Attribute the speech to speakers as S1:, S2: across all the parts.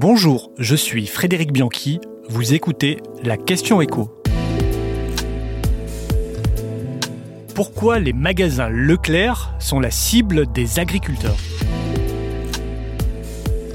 S1: Bonjour, je suis Frédéric Bianchi, vous écoutez la question écho. Pourquoi les magasins Leclerc sont la cible des agriculteurs?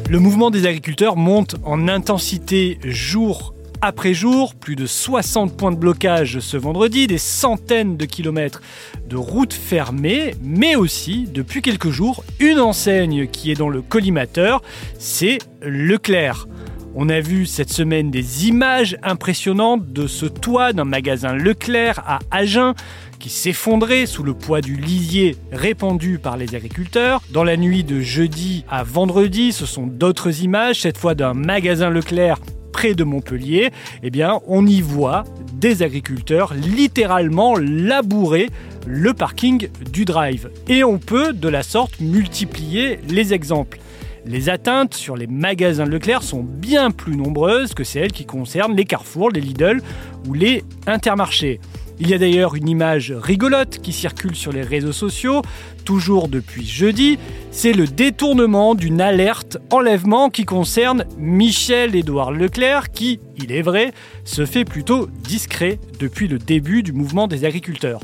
S1: Le mouvement des agriculteurs monte en intensité jour après jour, plus de 60 points de blocage ce vendredi, des centaines de kilomètres de routes fermées, mais aussi, depuis quelques jours, une enseigne qui est dans le collimateur, c'est Leclerc. On a vu cette semaine des images impressionnantes de ce toit d'un magasin Leclerc à Agen qui s'effondrait sous le poids du lisier répandu par les agriculteurs. Dans la nuit de jeudi à vendredi, ce sont d'autres images, cette fois d'un magasin Leclerc près de Montpellier, eh on y voit des agriculteurs littéralement labourer le parking du drive. Et on peut de la sorte multiplier les exemples. Les atteintes sur les magasins Leclerc sont bien plus nombreuses que celles qui concernent les carrefours, les Lidl ou les intermarchés. Il y a d'ailleurs une image rigolote qui circule sur les réseaux sociaux, toujours depuis jeudi. C'est le détournement d'une alerte enlèvement qui concerne Michel-Édouard Leclerc, qui, il est vrai, se fait plutôt discret depuis le début du mouvement des agriculteurs.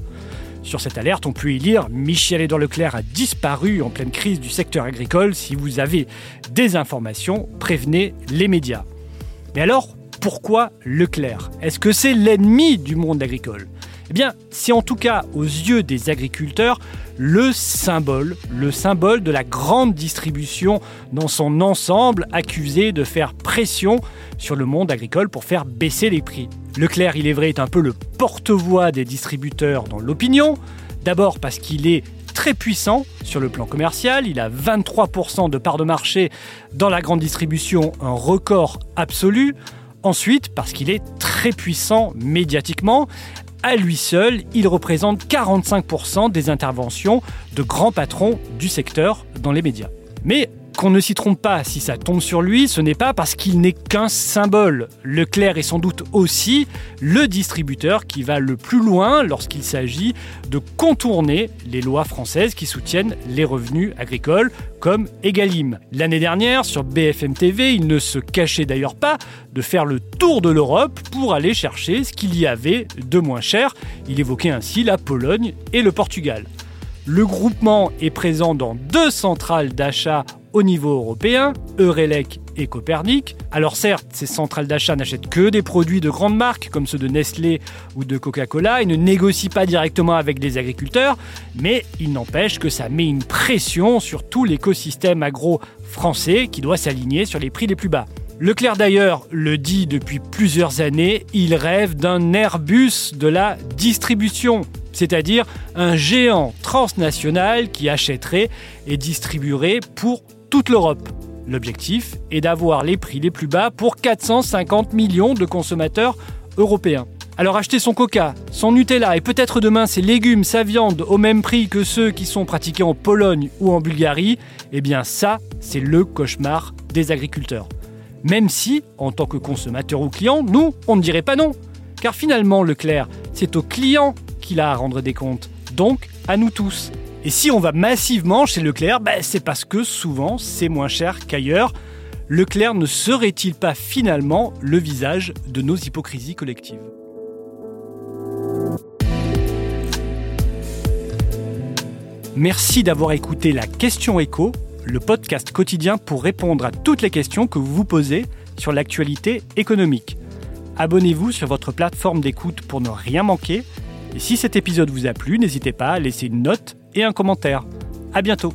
S1: Sur cette alerte, on peut y lire Michel-Édouard Leclerc a disparu en pleine crise du secteur agricole. Si vous avez des informations, prévenez les médias. Mais alors, pourquoi Leclerc? Est-ce que c'est l'ennemi du monde agricole? Eh bien, c'est en tout cas aux yeux des agriculteurs le symbole, le symbole de la grande distribution dans son ensemble accusé de faire pression sur le monde agricole pour faire baisser les prix. Leclerc, il est vrai, est un peu le porte-voix des distributeurs dans l'opinion. D'abord parce qu'il est très puissant sur le plan commercial. Il a 23% de part de marché dans la grande distribution, un record absolu. Ensuite, parce qu'il est très puissant médiatiquement, à lui seul, il représente 45% des interventions de grands patrons du secteur dans les médias. Mais qu'on ne s'y trompe pas, si ça tombe sur lui, ce n'est pas parce qu'il n'est qu'un symbole. Leclerc est sans doute aussi le distributeur qui va le plus loin lorsqu'il s'agit de contourner les lois françaises qui soutiennent les revenus agricoles, comme Egalim. L'année dernière, sur BFM TV, il ne se cachait d'ailleurs pas de faire le tour de l'Europe pour aller chercher ce qu'il y avait de moins cher. Il évoquait ainsi la Pologne et le Portugal. Le groupement est présent dans deux centrales d'achat au niveau européen, Eurelec et Copernic. Alors certes, ces centrales d'achat n'achètent que des produits de grandes marques comme ceux de Nestlé ou de Coca-Cola et ne négocient pas directement avec les agriculteurs, mais il n'empêche que ça met une pression sur tout l'écosystème agro français qui doit s'aligner sur les prix les plus bas. Leclerc d'ailleurs le dit depuis plusieurs années, il rêve d'un Airbus de la distribution c'est-à-dire un géant transnational qui achèterait et distribuerait pour toute l'Europe. L'objectif est d'avoir les prix les plus bas pour 450 millions de consommateurs européens. Alors acheter son coca, son Nutella et peut-être demain ses légumes, sa viande au même prix que ceux qui sont pratiqués en Pologne ou en Bulgarie, eh bien ça, c'est le cauchemar des agriculteurs. Même si, en tant que consommateur ou client, nous, on ne dirait pas non. Car finalement, Leclerc, c'est aux clients qu'il a à rendre des comptes. Donc, à nous tous. Et si on va massivement chez Leclerc, bah, c'est parce que souvent c'est moins cher qu'ailleurs. Leclerc ne serait-il pas finalement le visage de nos hypocrisies collectives? Merci d'avoir écouté la Question Écho, le podcast quotidien pour répondre à toutes les questions que vous vous posez sur l'actualité économique. Abonnez-vous sur votre plateforme d'écoute pour ne rien manquer. Et si cet épisode vous a plu, n'hésitez pas à laisser une note et un commentaire. À bientôt